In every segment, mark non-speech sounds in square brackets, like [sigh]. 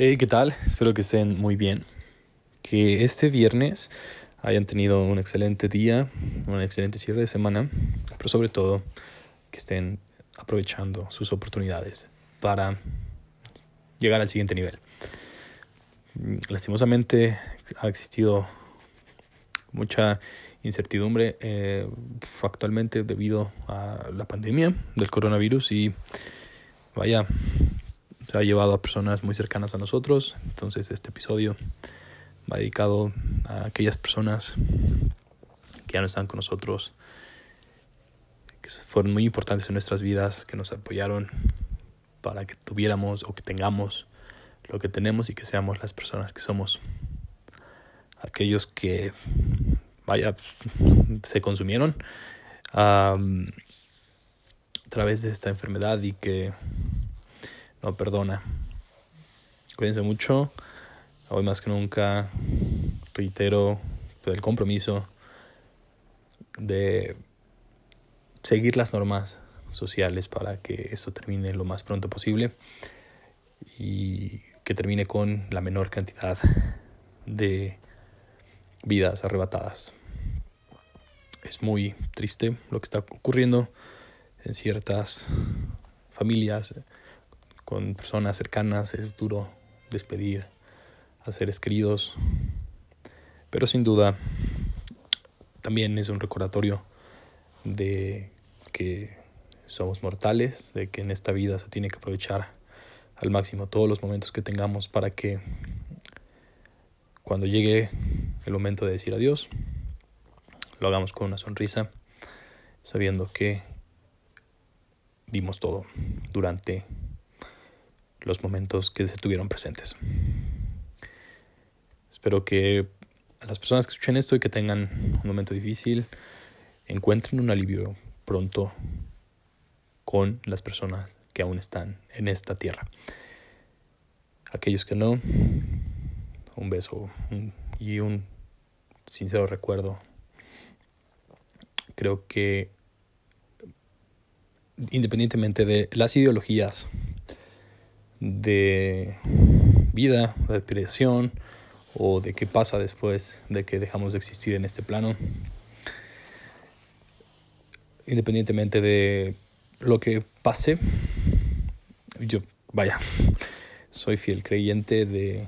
Hey, ¿qué tal? Espero que estén muy bien. Que este viernes hayan tenido un excelente día, un excelente cierre de semana, pero sobre todo que estén aprovechando sus oportunidades para llegar al siguiente nivel. Lastimosamente ha existido mucha incertidumbre eh, actualmente debido a la pandemia del coronavirus y vaya, se ha llevado a personas muy cercanas a nosotros. Entonces este episodio va dedicado a aquellas personas que ya no están con nosotros, que fueron muy importantes en nuestras vidas, que nos apoyaron para que tuviéramos o que tengamos lo que tenemos y que seamos las personas que somos. Aquellos que, vaya, se consumieron a través de esta enfermedad y que no perdona. Cuídense mucho. Hoy más que nunca reitero el compromiso de seguir las normas sociales para que esto termine lo más pronto posible y que termine con la menor cantidad de vidas arrebatadas. Es muy triste lo que está ocurriendo en ciertas familias, con personas cercanas es duro despedir a seres queridos, pero sin duda también es un recordatorio de que somos mortales, de que en esta vida se tiene que aprovechar al máximo todos los momentos que tengamos para que cuando llegue el momento de decir adiós, lo hagamos con una sonrisa, sabiendo que dimos todo durante los momentos que se tuvieron presentes. Espero que las personas que escuchen esto y que tengan un momento difícil encuentren un alivio pronto con las personas que aún están en esta tierra. Aquellos que no, un beso y un sincero recuerdo. Creo que independientemente de las ideologías de vida, de respiración o de qué pasa después de que dejamos de existir en este plano. Independientemente de lo que pase, yo, vaya, soy fiel creyente de,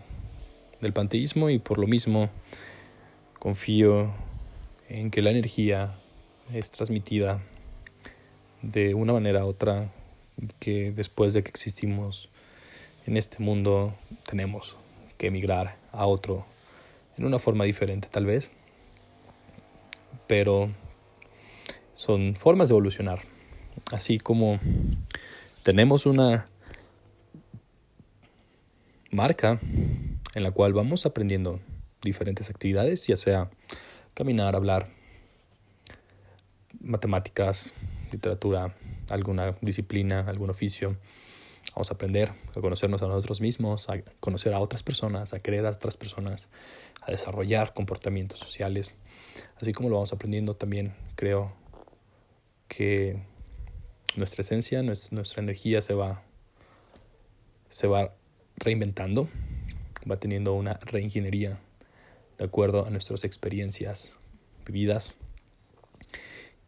del panteísmo y por lo mismo confío en que la energía es transmitida de una manera u otra que después de que existimos en este mundo tenemos que emigrar a otro en una forma diferente tal vez, pero son formas de evolucionar. Así como tenemos una marca en la cual vamos aprendiendo diferentes actividades, ya sea caminar, hablar, matemáticas, literatura, alguna disciplina, algún oficio, Vamos a aprender a conocernos a nosotros mismos, a conocer a otras personas, a querer a otras personas, a desarrollar comportamientos sociales. Así como lo vamos aprendiendo también, creo que nuestra esencia, nuestra energía se va, se va reinventando, va teniendo una reingeniería de acuerdo a nuestras experiencias vividas.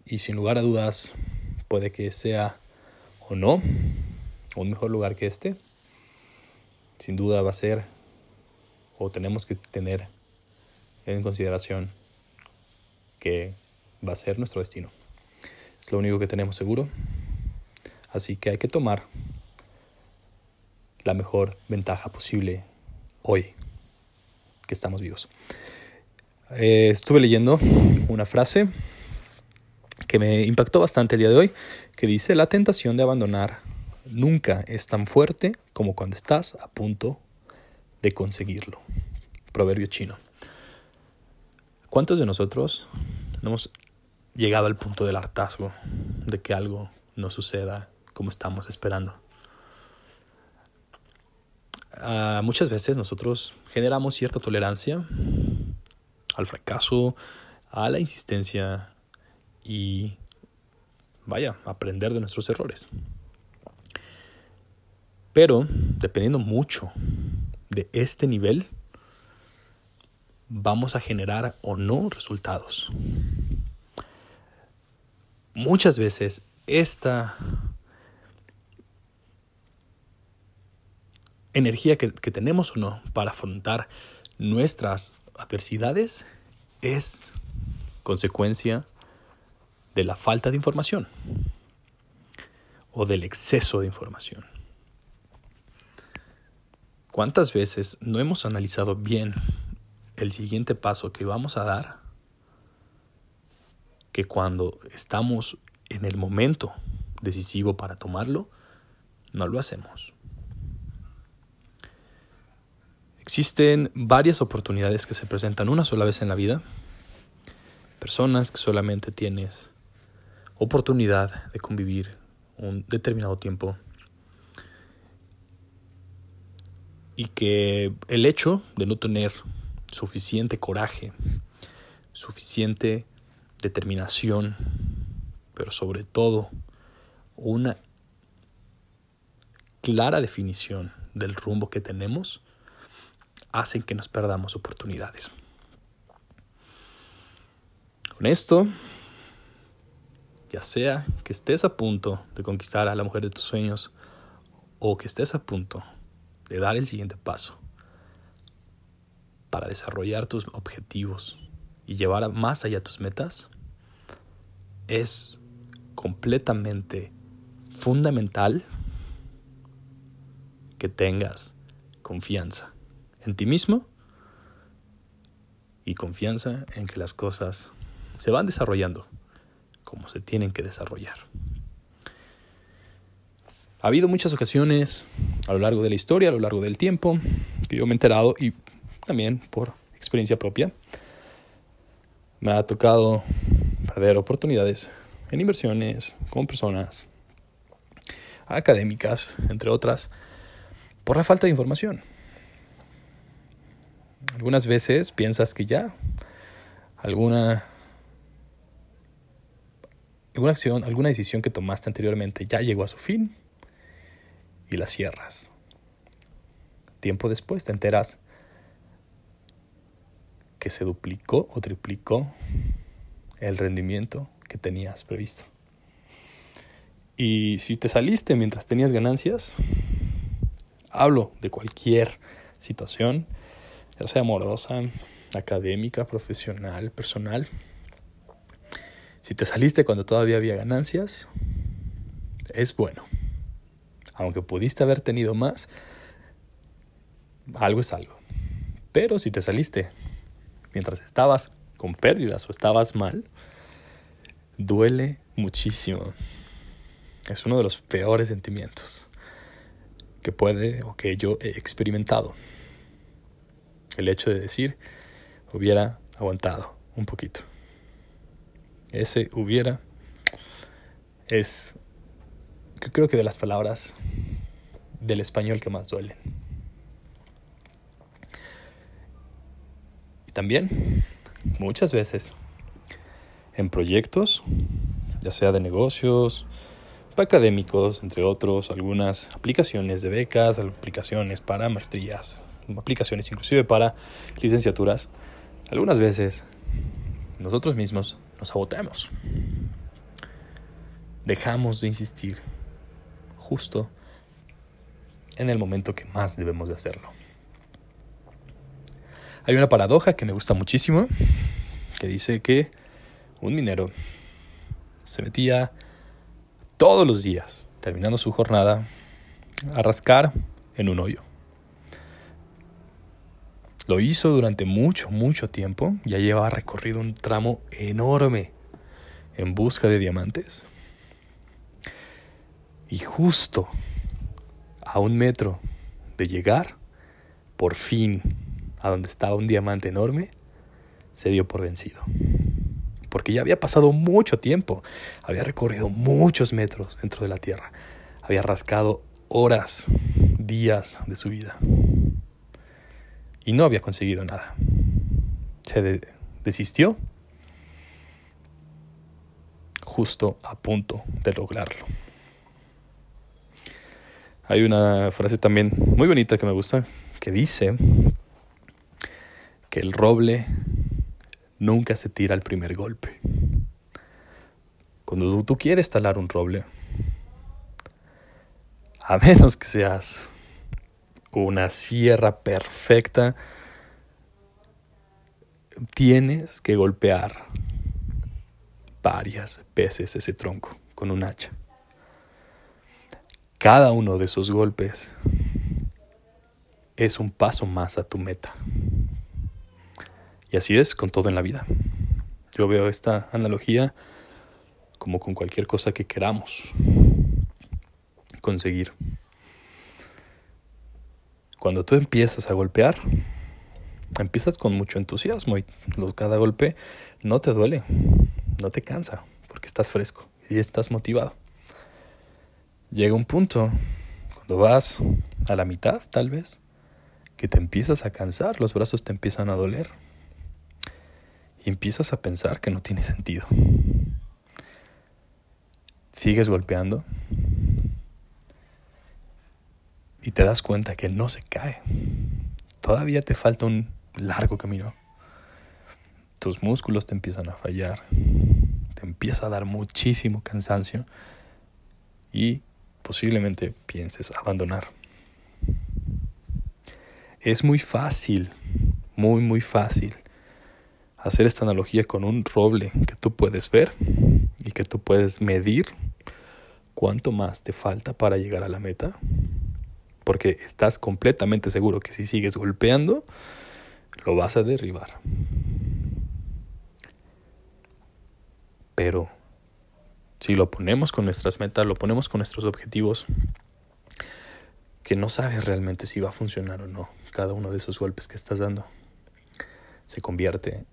Y sin lugar a dudas, puede que sea o no un mejor lugar que este, sin duda va a ser o tenemos que tener en consideración que va a ser nuestro destino. Es lo único que tenemos seguro. Así que hay que tomar la mejor ventaja posible hoy que estamos vivos. Eh, estuve leyendo una frase que me impactó bastante el día de hoy, que dice, la tentación de abandonar nunca es tan fuerte como cuando estás a punto de conseguirlo. Proverbio chino. ¿Cuántos de nosotros hemos llegado al punto del hartazgo de que algo no suceda como estamos esperando? Ah, muchas veces nosotros generamos cierta tolerancia al fracaso, a la insistencia y vaya, aprender de nuestros errores. Pero dependiendo mucho de este nivel, vamos a generar o no resultados. Muchas veces esta energía que, que, tenemos o no para afrontar nuestras adversidades es consecuencia de la falta de información o del exceso de información. ¿Cuántas veces no hemos analizado bien el siguiente paso que vamos a dar? Que cuando estamos en el momento decisivo para tomarlo, no lo hacemos. Existen varias oportunidades que se presentan una sola vez en la vida. Personas que solamente tienes oportunidad de convivir un determinado tiempo y que el hecho de no tener suficiente coraje, suficiente determinación, pero sobre todo una clara definición del rumbo que tenemos, hacen que nos perdamos oportunidades. Con esto, ya sea que estés a punto de conquistar a la mujer de tus sueños o que estés a punto de dar el siguiente paso para desarrollar tus objetivos y llevar más allá tus metas, es completamente fundamental que tengas confianza en ti mismo y confianza en que las cosas se van desarrollando como se tienen que desarrollar. Ha habido muchas ocasiones a lo largo de la historia, a lo largo del tiempo, que yo me he enterado y también por experiencia propia, me ha tocado perder oportunidades en inversiones con personas académicas, entre otras, por la falta de información. Algunas veces piensas que ya alguna alguna acción, alguna decisión que tomaste anteriormente ya llegó a su fin y la cierras. Tiempo después te enteras que se duplicó o triplicó el rendimiento que tenías previsto. Y si te saliste mientras tenías ganancias, hablo de cualquier situación, ya sea amorosa, académica, profesional, personal. Si te saliste cuando todavía había ganancias, es bueno aunque pudiste haber tenido más, algo es algo. Pero si te saliste mientras estabas con pérdidas o estabas mal, duele muchísimo. Es uno de los peores sentimientos que puede o que yo he experimentado. El hecho de decir, hubiera aguantado un poquito. Ese hubiera es creo que de las palabras del español que más duelen. Y también, muchas veces, en proyectos, ya sea de negocios, académicos, entre otros, algunas aplicaciones de becas, aplicaciones para maestrías, aplicaciones inclusive para licenciaturas, algunas veces nosotros mismos nos saboteamos. Dejamos de insistir justo en el momento que más debemos de hacerlo. Hay una paradoja que me gusta muchísimo, que dice que un minero se metía todos los días, terminando su jornada, a rascar en un hoyo. Lo hizo durante mucho, mucho tiempo, ya llevaba recorrido un tramo enorme en busca de diamantes. Y justo a un metro de llegar, por fin, a donde estaba un diamante enorme, se dio por vencido. Porque ya había pasado mucho tiempo, había recorrido muchos metros dentro de la Tierra, había rascado horas, días de su vida. Y no había conseguido nada. Se desistió justo a punto de lograrlo. Hay una frase también muy bonita que me gusta, que dice que el roble nunca se tira al primer golpe. Cuando tú, quieres talar un roble, a [laughs] menos que seas una sierra perfecta, tienes que golpear varias veces ese tronco con un hacha. Cada uno de esos golpes es un paso más a tu meta. Y así es con todo en la vida. Yo veo esta analogía como con cualquier cosa que queramos conseguir. Cuando tú empiezas a golpear, empiezas con mucho entusiasmo y cada golpe no te duele, no te cansa, porque estás fresco y estás motivado. Llega un punto, cuando vas a la mitad tal vez, que te empiezas a cansar, los brazos te empiezan a doler y empiezas a pensar que no tiene sentido. Sigues golpeando y te das cuenta que no se cae. Todavía te falta un largo camino. Tus músculos te empiezan a fallar, te empieza a dar muchísimo cansancio y posiblemente pienses abandonar. Es muy fácil, muy, muy fácil hacer esta analogía con un roble que tú puedes ver y que tú puedes medir cuánto más te falta para llegar a la meta. Porque estás completamente seguro que si sigues golpeando, lo vas a derribar. Pero si lo ponemos con nuestras metas, lo ponemos con nuestros objetivos, que no sabes realmente si va a funcionar o no cada uno de esos golpes que estás dando, se convierte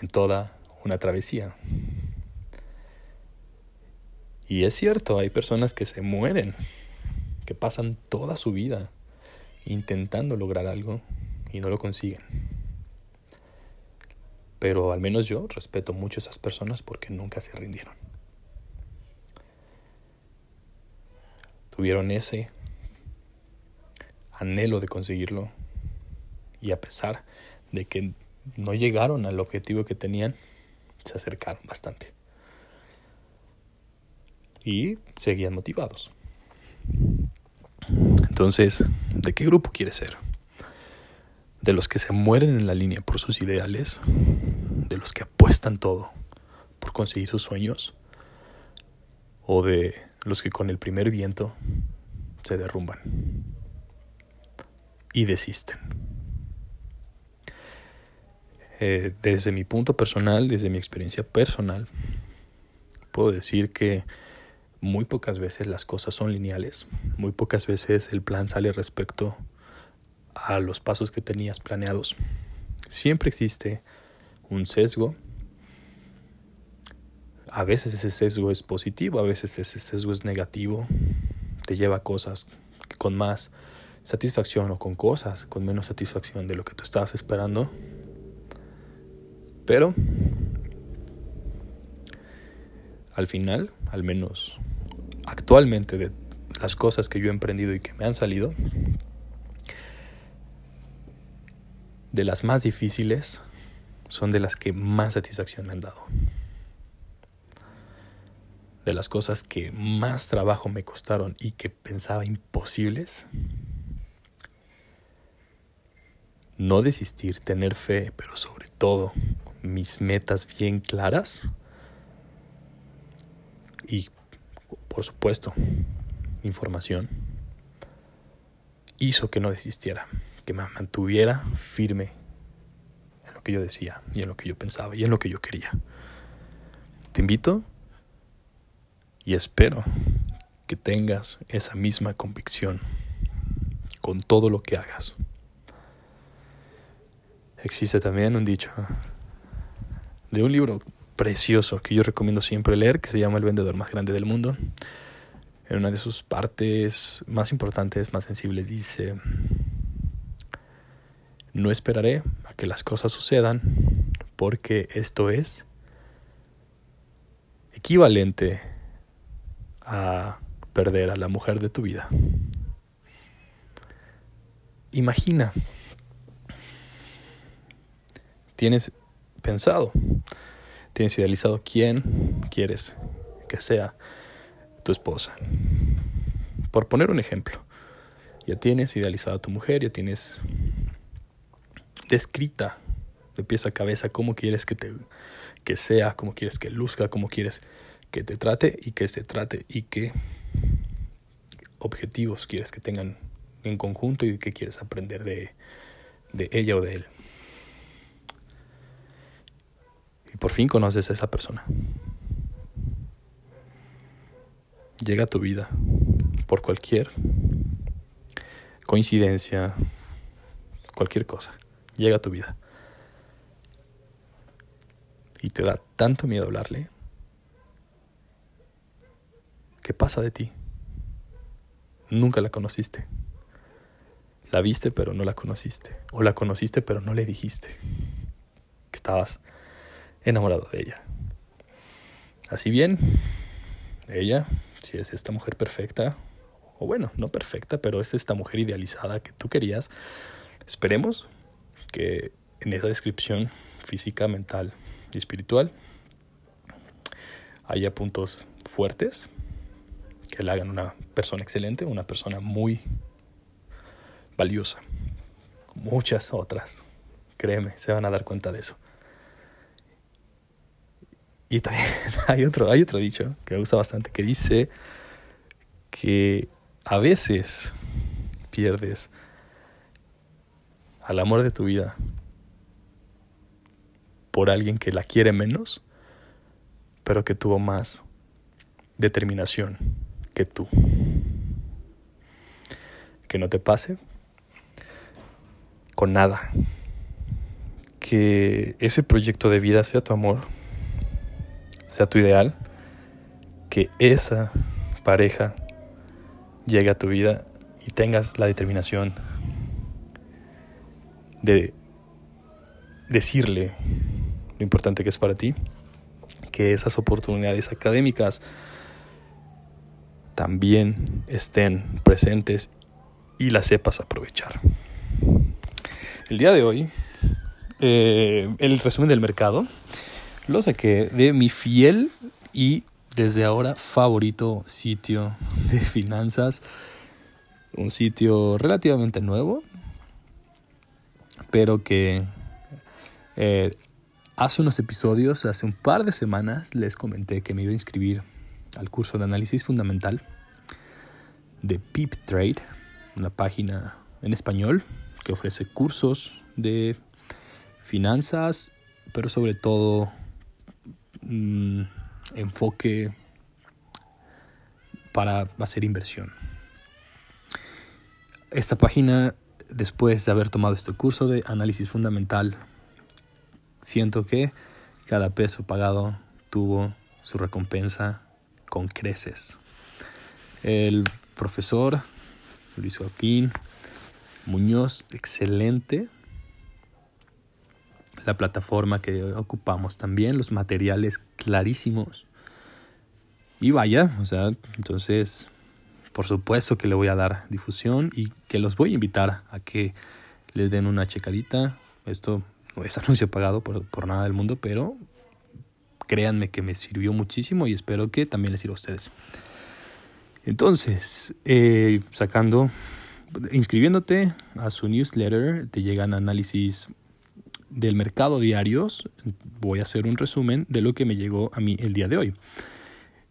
en toda una travesía. Y es cierto, hay personas que se mueren, que pasan toda su vida intentando lograr algo y no lo consiguen. Pero al menos yo respeto mucho a esas personas porque nunca se rindieron. Tuvieron ese anhelo de conseguirlo y a pesar de que no llegaron al objetivo que tenían, se acercaron bastante. Y seguían motivados. Entonces, ¿de qué grupo quieres ser? ¿De los que se mueren en la línea por sus ideales? ¿De los que apuestan todo por conseguir sus sueños? ¿O de los que con el primer viento se derrumban y desisten? Eh, desde mi punto personal, desde mi experiencia personal, puedo decir que muy pocas veces las cosas son lineales, muy pocas veces el plan sale respecto a los pasos que tenías planeados. Siempre existe un sesgo. A veces ese sesgo es positivo, a veces ese sesgo es negativo. Te lleva a cosas con más satisfacción o con cosas con menos satisfacción de lo que tú estabas esperando pero al final, al menos actualmente de las cosas que yo he emprendido y que me han salido, de las más difíciles son de las que más satisfacción me han dado. De las cosas que más trabajo me costaron y que pensaba imposibles. No desistir, tener fe, pero sobre todo mis metas bien claras y, por supuesto, información, hizo que no desistiera, que me mantuviera firme en lo que yo decía y en lo que yo pensaba y en lo que yo quería. Te invito y espero que tengas esa misma convicción con todo lo que hagas. Existe también un dicho de un libro precioso que yo recomiendo siempre leer, que se llama El vendedor más grande del mundo. En una de sus partes más importantes, más sensibles, dice, no esperaré a que las cosas sucedan porque esto es equivalente a perder a la mujer de tu vida. imagina, tienes pensado, tienes idealizado quién quieres que sea tu esposa. Por poner un ejemplo, ya tienes idealizado a tu mujer, ya tienes descrita de pies a cabeza cómo quieres que te que sea, cómo quieres que luzca, cómo quieres que te trate y que se trate y qué objetivos quieres que tengan en conjunto y qué quieres aprender de, de ella o de él. Y por fin conoces a esa persona. Llega a tu vida por cualquier coincidencia, cualquier cosa. Llega a tu vida. Y te da tanto miedo hablarle. ¿Qué pasa de ti? Nunca la conociste. La viste pero no la conociste. O la conociste pero no le dijiste que estabas enamorado de ella. Así bien, ella, si es esta mujer perfecta, o bueno, no perfecta, pero es esta mujer idealizada que tú querías, esperemos que en esa descripción física, mental y espiritual haya puntos fuertes que la hagan una persona excelente, una persona muy valiosa. Muchas otras, créeme, se van a dar cuenta de eso. Y también [laughs] hay otro, hay otro dicho que me gusta bastante que dice que a veces pierdes al amor de tu vida por alguien que la quiere menos, pero que tuvo más determinación que tú. Que no te pase con nada. Que ese proyecto de vida sea tu amor, sea tu ideal. Que esa pareja llegue a tu vida y tengas la determinación de decirle lo importante que es para ti, que esas oportunidades académicas también estén presentes y las sepas aprovechar. El día de hoy, eh, el resumen del mercado lo saqué de mi fiel y desde ahora favorito sitio de finanzas. Un sitio relativamente nuevo, pero que eh, hace unos episodios, hace un par de semanas, les comenté que me iba a inscribir al curso de análisis fundamental de Peep Trade, una página en español que ofrece cursos de finanzas, pero sobre todo mm, enfoque para hacer inversión. Esta página, después de haber tomado este curso de análisis fundamental, siento que cada peso pagado tuvo su recompensa con creces. El profesor Luis Joaquín Muñoz, excelente. La plataforma que ocupamos también, los materiales clarísimos. Y vaya, o sea, entonces, por supuesto que le voy a dar difusión y que los voy a invitar a que les den una checadita. Esto no es [laughs] anuncio pagado por, por nada del mundo, pero créanme que me sirvió muchísimo y espero que también les sirva a ustedes. Entonces, eh, sacando, inscribiéndote a su newsletter, te llegan análisis del mercado diarios. Voy a hacer un resumen de lo que me llegó a mí el día de hoy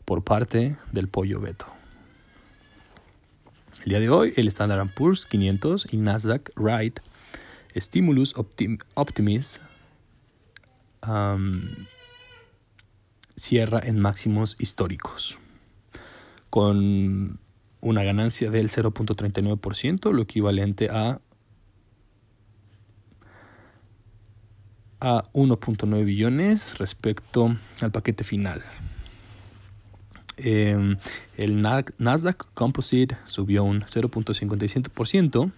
por parte del pollo Beto. El día de hoy, el Standard Poor's 500 y Nasdaq Ride Stimulus Optim cierra en máximos históricos con una ganancia del 0.39%, lo equivalente a, a 1.9 billones respecto al paquete final. Em, el Nasdaq Composite subió un 0.57%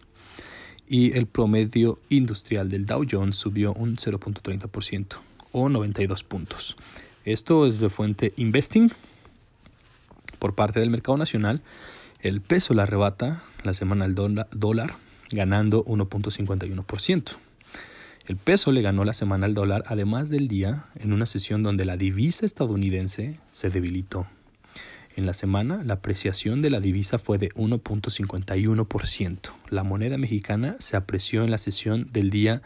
y el promedio industrial del Dow Jones subió un 0.30% o 92 puntos. Esto es de fuente Investing por parte del mercado nacional, el peso la arrebata la semana del dólar ganando 1.51%. El peso le ganó la semana al dólar, además del día, en una sesión donde la divisa estadounidense se debilitó. En la semana, la apreciación de la divisa fue de 1.51%. La moneda mexicana se apreció en la sesión del día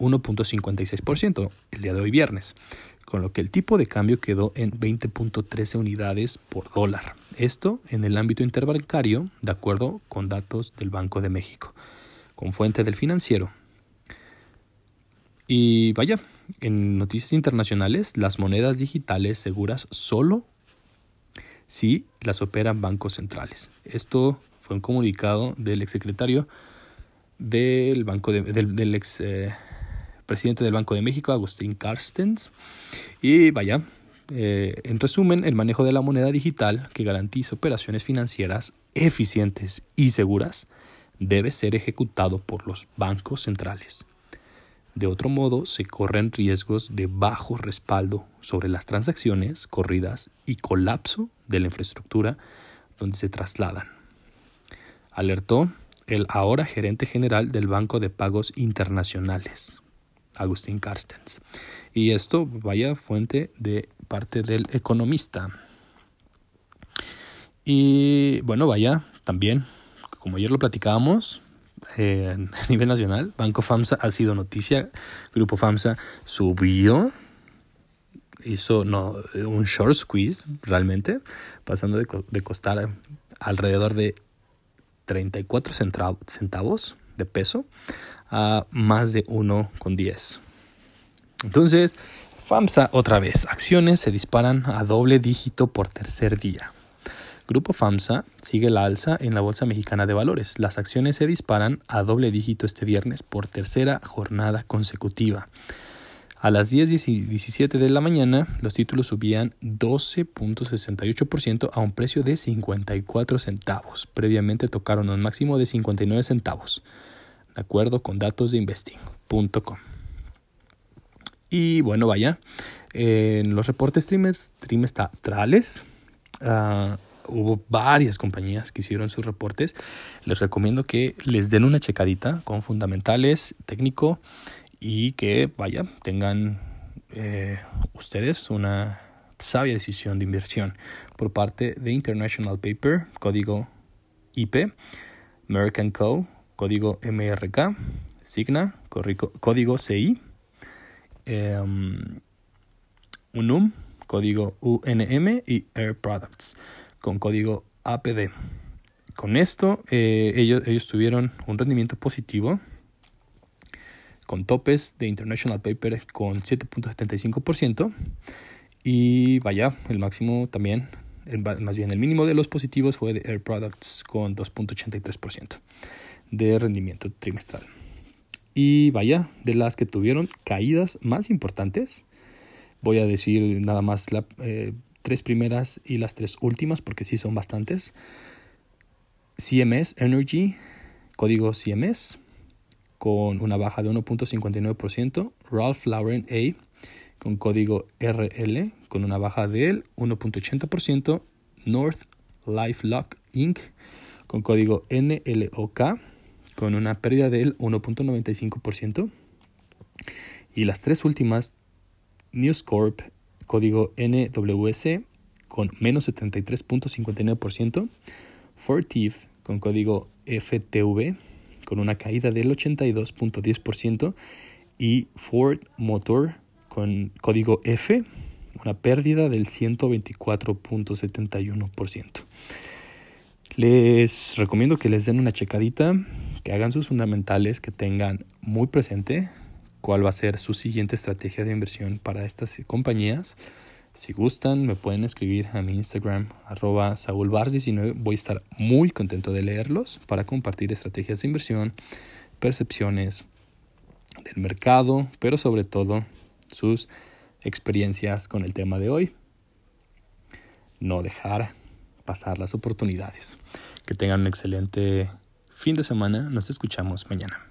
1.56%, el día de hoy viernes, con lo que el tipo de cambio quedó en 20.13 unidades por dólar. Esto en el ámbito interbancario, de acuerdo con datos del Banco de México, con fuente del financiero. Y vaya, en noticias internacionales, las monedas digitales seguras solo si las operan bancos centrales. Esto fue un comunicado del exsecretario del Banco del, ex eh, presidente del Banco de México, Agustín Carstens. Y vaya, eh, en resumen, el manejo de la moneda digital que garantiza operaciones financieras eficientes y seguras debe ser ejecutado por los bancos centrales. De otro modo, se corren riesgos de bajo respaldo sobre las transacciones corridas y colapso de la infraestructura donde se trasladan. Alertó el ahora gerente general del Banco de Pagos Internacionales, Agustín Carstens. Y esto vaya fuente de parte del economista. Y bueno, vaya, también, como ayer lo platicábamos, [laughs] a nivel nacional. Banco FAMSA ha sido noticia. Grupo FAMSA subió, hizo no, un short squeeze realmente, pasando de, de costar alrededor de 34 centavos de peso a más de 1,10. Entonces, FAMSA otra vez, acciones se disparan a doble dígito por tercer día. Grupo FAMSA sigue la alza en la Bolsa Mexicana de Valores. Las acciones se disparan a doble dígito este viernes por tercera jornada consecutiva. A las 10 y 17 de la mañana, los títulos subían 12.68% a un precio de 54 centavos. Previamente tocaron un máximo de 59 centavos, de acuerdo con datos de investing.com. Y bueno, vaya, en los reportes trimestrales, uh, hubo varias compañías que hicieron sus reportes. Les recomiendo que les den una checadita con fundamentales, técnico y que, vaya, tengan eh, ustedes una sabia decisión de inversión por parte de International Paper, código IP, American Co, código MRK, Signa, código CI, um, UNUM, código UNM y Air Products con código APD. Con esto eh, ellos, ellos tuvieron un rendimiento positivo con topes de International Paper con 7.75% y vaya, el máximo también, más bien el mínimo de los positivos fue de Air Products con 2.83% de rendimiento trimestral. Y vaya, de las que tuvieron caídas más importantes, voy a decir nada más la, eh, tres primeras y las tres últimas, porque sí son bastantes. CMS Energy, código CMS, con una baja de 1.59%. Ralph Lauren A, con código RL, con una baja del 1.80%. North Life Lock Inc., con código NLOK, con una pérdida del 1.95%. Y las tres últimas, News Corp código NWS con menos 73.59%, Fortive con código FTV con una caída del 82.10% y Ford Motor con código F una pérdida del 124.71%. Les recomiendo que les den una checadita, que hagan sus fundamentales, que tengan muy presente cuál va a ser su siguiente estrategia de inversión para estas compañías. Si gustan, me pueden escribir a mi Instagram, arroba saulbars19. Voy a estar muy contento de leerlos para compartir estrategias de inversión, percepciones del mercado, pero sobre todo sus experiencias con el tema de hoy. No dejar pasar las oportunidades. Que tengan un excelente fin de semana. Nos escuchamos mañana.